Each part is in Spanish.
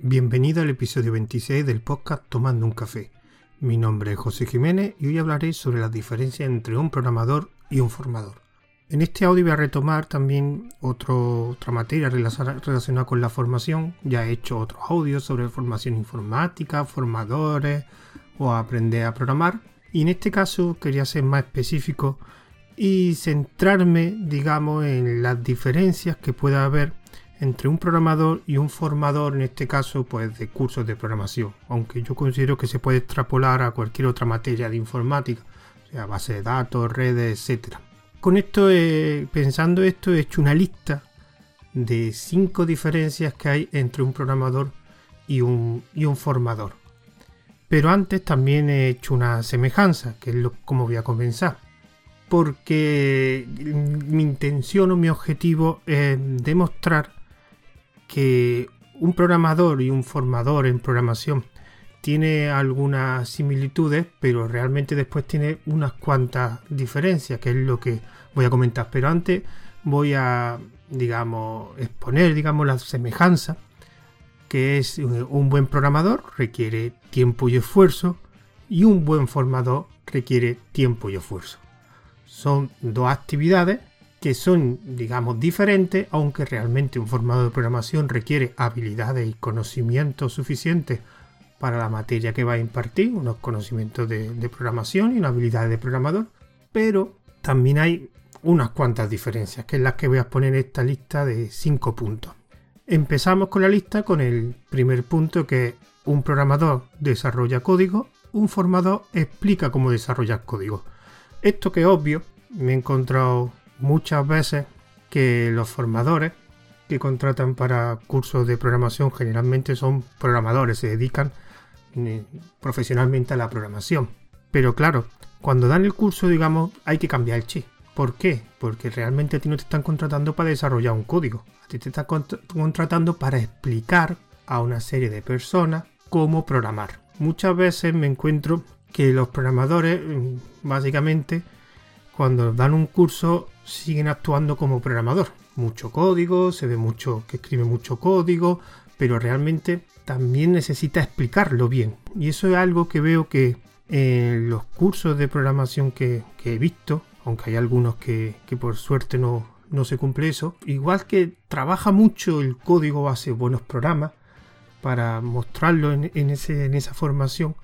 Bienvenido al episodio 26 del podcast Tomando un café. Mi nombre es José Jiménez y hoy hablaré sobre las diferencias entre un programador y un formador. En este audio voy a retomar también otra materia relacionada con la formación. Ya he hecho otros audios sobre formación informática, formadores o aprender a programar. Y en este caso quería ser más específico y centrarme, digamos, en las diferencias que pueda haber entre un programador y un formador, en este caso, pues de cursos de programación, aunque yo considero que se puede extrapolar a cualquier otra materia de informática, sea base de datos, redes, etc. Con esto, eh, pensando esto, he hecho una lista de cinco diferencias que hay entre un programador y un, y un formador. Pero antes también he hecho una semejanza, que es lo, como voy a comenzar. Porque mi intención o mi objetivo es demostrar que un programador y un formador en programación tiene algunas similitudes, pero realmente después tiene unas cuantas diferencias, que es lo que voy a comentar. Pero antes voy a, digamos, exponer, digamos, la semejanza, que es un buen programador requiere tiempo y esfuerzo y un buen formador requiere tiempo y esfuerzo. Son dos actividades que son, digamos, diferentes, aunque realmente un formador de programación requiere habilidades y conocimientos suficientes para la materia que va a impartir, unos conocimientos de, programación y una habilidad de programador, pero también hay unas cuantas diferencias, que es las que voy a exponer en esta lista de 5 puntos. Empezamos con la lista con el primer punto que un programador desarrolla código, un formador explica cómo desarrollar código. Esto que es obvio, me he encontrado muchas veces que los formadores que contratan para cursos de programación generalmente son programadores, se dedican eh, profesionalmente a la programación. Pero claro, cuando dan el curso, digamos, hay que cambiar el chip. ¿Por qué? Porque realmente a ti no te están contratando para desarrollar un código. A ti te están contratando para explicar a una serie de personas cómo programar. Muchas veces me encuentro que los programadores, mm, básicamente, cuando dan un curso, siguen actuando como programador. Mucho código, se ve mucho que escribe mucho código, pero realmente también necesita explicarlo bien. Y eso es algo que veo que en los cursos de programación que, he visto, aunque hay algunos que, por suerte no, no se cumple eso, igual que trabaja mucho el código, hace buenos programas para mostrarlo en, ese, en esa formación,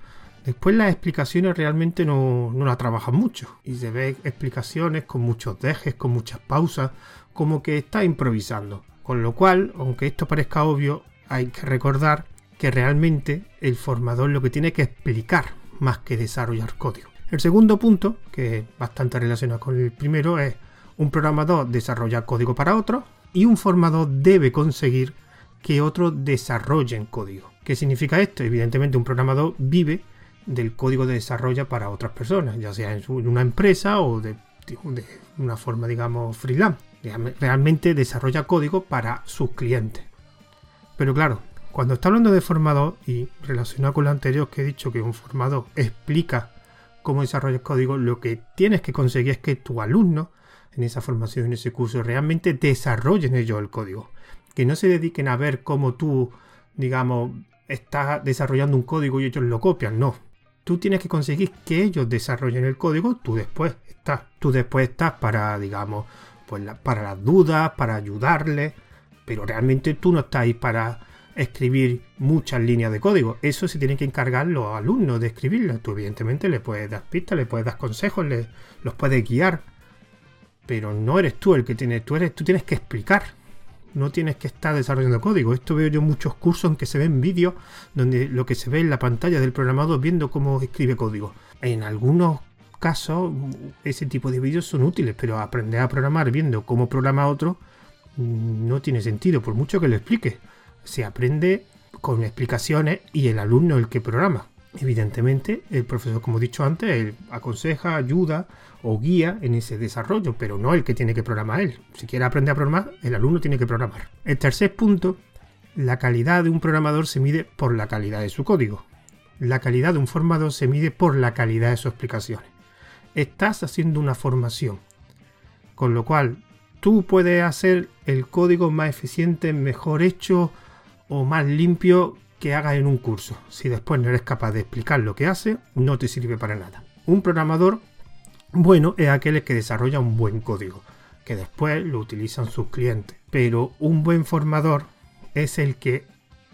Después las explicaciones realmente no, no la trabajan mucho y se ve explicaciones con muchos dejes, con muchas pausas, como que está improvisando. Con lo cual, aunque esto parezca obvio, hay que recordar que realmente el formador lo que tiene que explicar más que desarrollar código. El segundo punto, que es bastante relacionado con el primero, es un programador desarrolla código para otro y un formador debe conseguir que otros desarrollen código. ¿Qué significa esto? Evidentemente un programador vive del código de desarrollo para otras personas, ya sea en una empresa o de, una forma, digamos, freelance. Realmente desarrolla código para sus clientes. Pero claro, cuando está hablando de formador y relacionado con lo anterior que he dicho que un formador explica cómo desarrollar código, lo que tienes que conseguir es que tu alumno en esa formación, en ese curso, realmente desarrollen ellos el código. Que no se dediquen a ver cómo tú, digamos, estás desarrollando un código y ellos lo copian. No, tú tienes que conseguir que ellos desarrollen el código, tú después estás, tú después estás para, digamos, pues para las dudas, para ayudarles, pero realmente tú no estás ahí para escribir muchas líneas de código. Eso se tiene que encargar los alumnos de escribirlas. Tú evidentemente le puedes dar pistas, le puedes dar consejos, le, los puedes guiar, pero no eres tú el que tienes, tú eres, tú tienes que explicar no tienes que estar desarrollando código. Esto veo yo muchos cursos en que se ven vídeos donde lo que se ve en la pantalla del programador viendo cómo escribe código. En algunos casos ese tipo de vídeos son útiles, pero aprender a programar viendo cómo programa otro mm, no tiene sentido, por mucho que lo explique. Se aprende con explicaciones y el alumno el que programa. Evidentemente, el profesor, como he dicho antes, aconseja, ayuda o guía en ese desarrollo, pero no el que tiene que programar él. Si quiere aprender a programar, el alumno tiene que programar. El tercer punto, la calidad de un programador se mide por la calidad de su código. La calidad de un formador se mide por la calidad de sus explicaciones. Estás haciendo una formación, con lo cual tú puedes hacer el código más eficiente, mejor hecho o más limpio que hagas en un curso. Si después no eres capaz de explicar lo que hace, no te sirve para nada. Un programador bueno es aquel que desarrolla un buen código, que después lo utilizan sus clientes. Pero un buen formador es el que,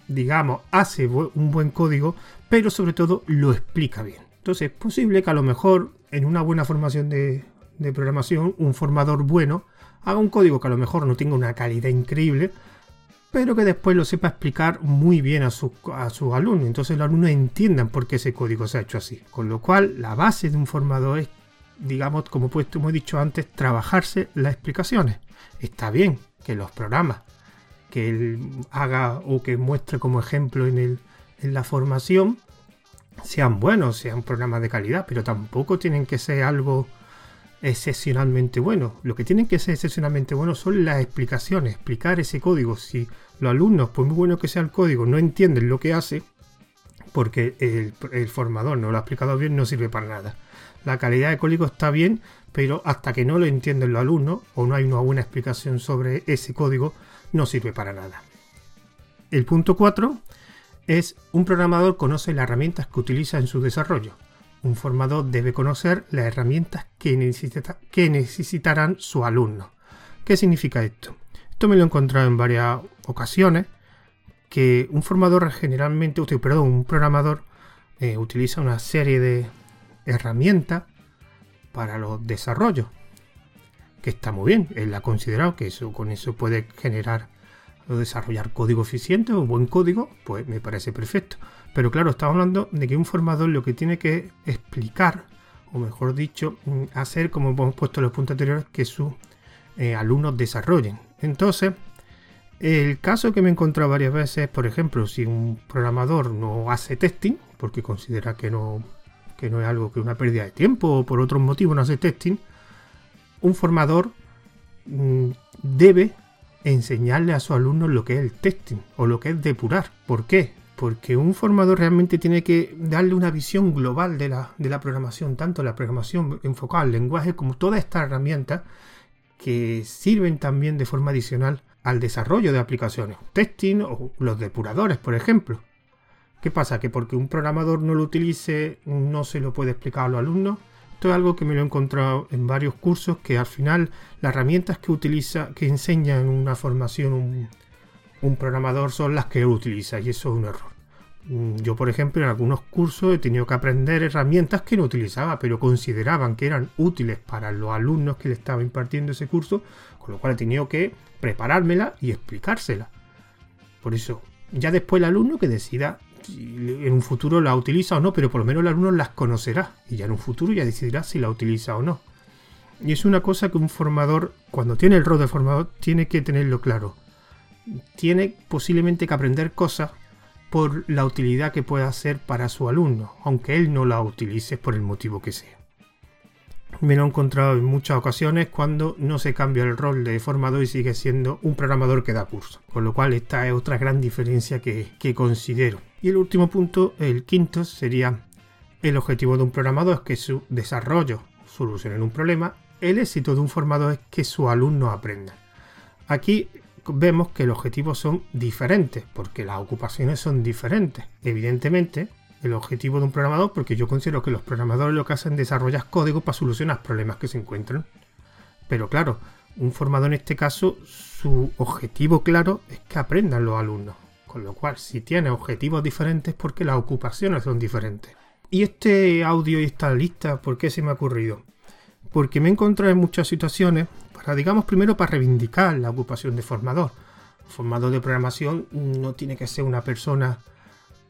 digamos, hace un buen código, pero sobre todo lo explica bien. Entonces es posible que a lo mejor en una buena formación de, programación, un formador bueno haga un código que a lo mejor no tenga una calidad increíble, pero que después lo sepa explicar muy bien a sus a su alumnos. Entonces los alumnos entiendan por qué ese código se ha hecho así. Con lo cual, la base de un formador es, digamos, como pues, hemos dicho antes, trabajarse las explicaciones. Está bien que los programas que él haga o que muestre como ejemplo en, el, en la formación sean buenos, sean programas de calidad, pero tampoco tienen que ser algo excepcionalmente bueno. Lo que tienen que ser excepcionalmente bueno son las explicaciones, explicar ese código. Si los alumnos, por muy bueno que sea el código, no entienden lo que hace, porque el, formador no lo ha explicado bien, no sirve para nada. La calidad de código está bien, pero hasta que no lo entienden los alumnos o no hay una buena explicación sobre ese código, no sirve para nada. El punto 4 es un programador conoce las herramientas que utiliza en su desarrollo. Un formador debe conocer las herramientas que, necesitarán su alumno. ¿Qué significa esto? Esto me lo he encontrado en varias ocasiones, que un formador generalmente, perdón, un programador eh, utiliza una serie de herramientas para los desarrollos, que está muy bien, él ha considerado que eso, con eso puede generar o desarrollar código eficiente o buen código, pues me parece perfecto. Pero claro, estamos hablando de que un formador lo que tiene que explicar, o mejor dicho, mm, hacer, como hemos puesto en los puntos anteriores, que sus eh, alumnos desarrollen. Entonces, el caso que me he encontrado varias veces, por ejemplo, si un programador no hace testing, porque considera que no, que no es algo que una pérdida de tiempo o por otros motivos no hace testing, un formador mm, debe enseñarle a sus alumnos lo que es el testing o lo que es depurar. ¿Por qué? Porque un formador realmente tiene que darle una visión global de la, de la programación, tanto la programación enfocada al lenguaje como todas estas herramientas que sirven también de forma adicional al desarrollo de aplicaciones, testing o los depuradores, por ejemplo. ¿Qué pasa? Que porque un programador no lo utilice, no se lo puede explicar a los alumnos. Esto es algo que me lo he encontrado en varios cursos, que al final las herramientas que utiliza, que enseña en una formación un, programador son las que utiliza, y eso es un error. Mm, yo, por ejemplo, en algunos cursos he tenido que aprender herramientas que no utilizaba, pero consideraban que eran útiles para los alumnos que le estaba impartiendo ese curso, con lo cual he tenido que preparármela y explicársela. Por eso, ya después el alumno que decida en un futuro la utiliza o no, pero por lo menos el alumno las conocerá y ya en un futuro ya decidirá si la utiliza o no. Y es una cosa que un formador, cuando tiene el rol de formador, tiene que tenerlo claro. Tiene posiblemente que aprender cosas por la utilidad que pueda hacer para su alumno, aunque él no la utilice por el motivo que sea. Me lo he encontrado en muchas ocasiones cuando no se cambia el rol de formador y sigue siendo un programador que da curso. Con lo cual esta es otra gran diferencia que, que considero. Y el último punto, el quinto, sería el objetivo de un programador es que su desarrollo solucione un problema. El éxito de un formador es que su alumno aprenda. Aquí vemos que los objetivos son diferentes, porque las ocupaciones son diferentes. Evidentemente, el objetivo de un programador, porque yo considero que los programadores lo que hacen es desarrollar código para solucionar problemas que se encuentran. Pero claro, un formador en este caso, su objetivo claro es que aprendan los alumnos. Con lo cual, si tiene objetivos diferentes, porque las ocupaciones son diferentes. Y este audio y esta lista, ¿por qué se me ha ocurrido? Porque me he encontrado en muchas situaciones, para, digamos, primero para reivindicar la ocupación de formador. formador de programación no tiene que ser una persona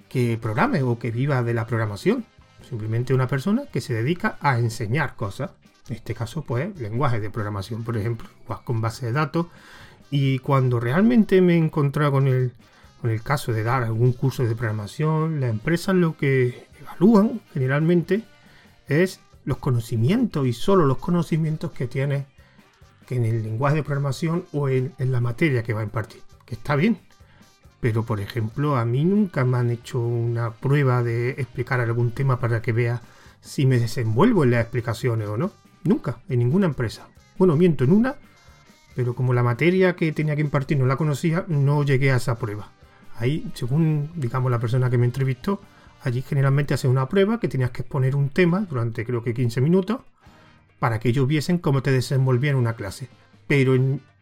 que programe o que viva de la programación. Simplemente una persona que se dedica a enseñar cosas. En este caso, pues, lenguaje de programación, por ejemplo, con base de datos. Y cuando realmente me he encontrado con el, con el caso de dar algún curso de programación, las empresas lo que evalúan generalmente es los conocimientos y solo los conocimientos que tiene que en el lenguaje de programación o en, la materia que va a impartir. Que está bien. Pero por ejemplo, a mí nunca me han hecho una prueba de explicar algún tema para que vea si me desenvuelvo en las explicaciones o no. Nunca, en ninguna empresa. Bueno, miento en una, pero como la materia que tenía que impartir no la conocía, no llegué a esa prueba Ahí, según digamos la persona que me entrevistó, allí generalmente hace una prueba que tenías que exponer un tema durante creo que 15 minutos para que ellos viesen cómo te desenvolvías en una clase. Pero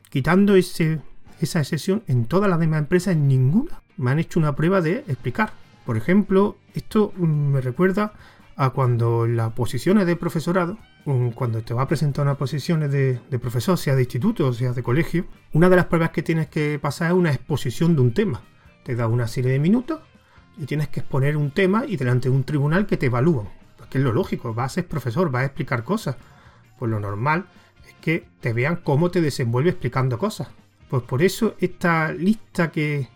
quitando ese, esa sesión, en todas las demás empresas, en ninguna me han hecho una prueba de explicar. Por ejemplo, esto mm, me recuerda a cuando las posiciones de profesorado, cuando te va a presentar unas posiciones de, de profesor, sea de instituto o sea de colegio, una de las pruebas que tienes que pasar es una exposición de un tema. Te da una serie de minutos y tienes que exponer un tema y delante de un tribunal que te evalúan. Porque es lo lógico, vas a ser profesor, vas a explicar cosas. Pues lo normal es que te vean cómo te desenvuelves explicando cosas. Pues por eso esta lista que,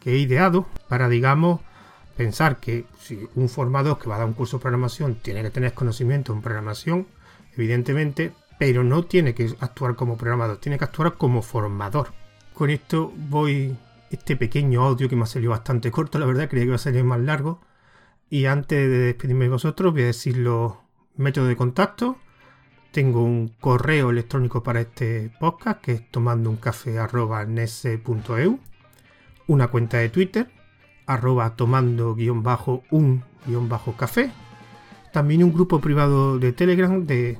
que he ideado para, digamos, pensar que si un formador que va a dar un curso de programación tiene que tener conocimiento en programación, evidentemente, pero no tiene que actuar como programador, tiene que actuar como formador. Con esto voy este pequeño audio que me ha salido bastante corto, la verdad, creía que iba a salir más largo. Y antes de despedirme de vosotros, voy a decir los métodos de contacto. Tengo un correo electrónico para este podcast que es tomandouncafé.nese.eu, una cuenta de Twitter, arroba tomando-un-café, también un grupo privado de Telegram de,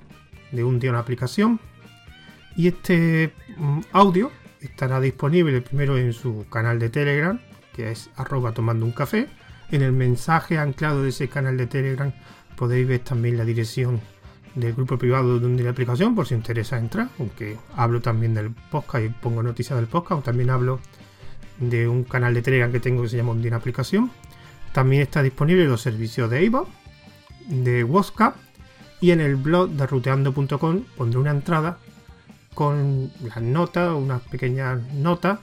de un día una aplicación. Y este mm, audio estará disponible primero en su canal de Telegram, que es arroba tomando un café. En el mensaje anclado de ese canal de Telegram podéis ver también la dirección del grupo privado de la aplicación por si interesa entrar, aunque hablo también del podcast y pongo noticias del podcast, o también hablo de un canal de Telegram que tengo que se llama Undina Aplicación. También está disponible los servicios de Ivo, de WhatsApp y en el blog de ruteando.com pondré una entrada con las notas, unas pequeñas notas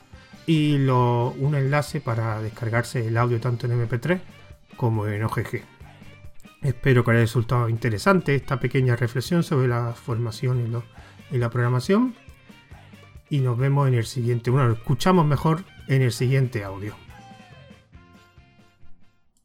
y un enlace para descargarse el audio tanto en MP3 como en OGG. Espero que haya resultado interesante esta pequeña reflexión sobre la formación y, la programación. Y nos vemos en el siguiente, bueno, lo escuchamos mejor en el siguiente audio.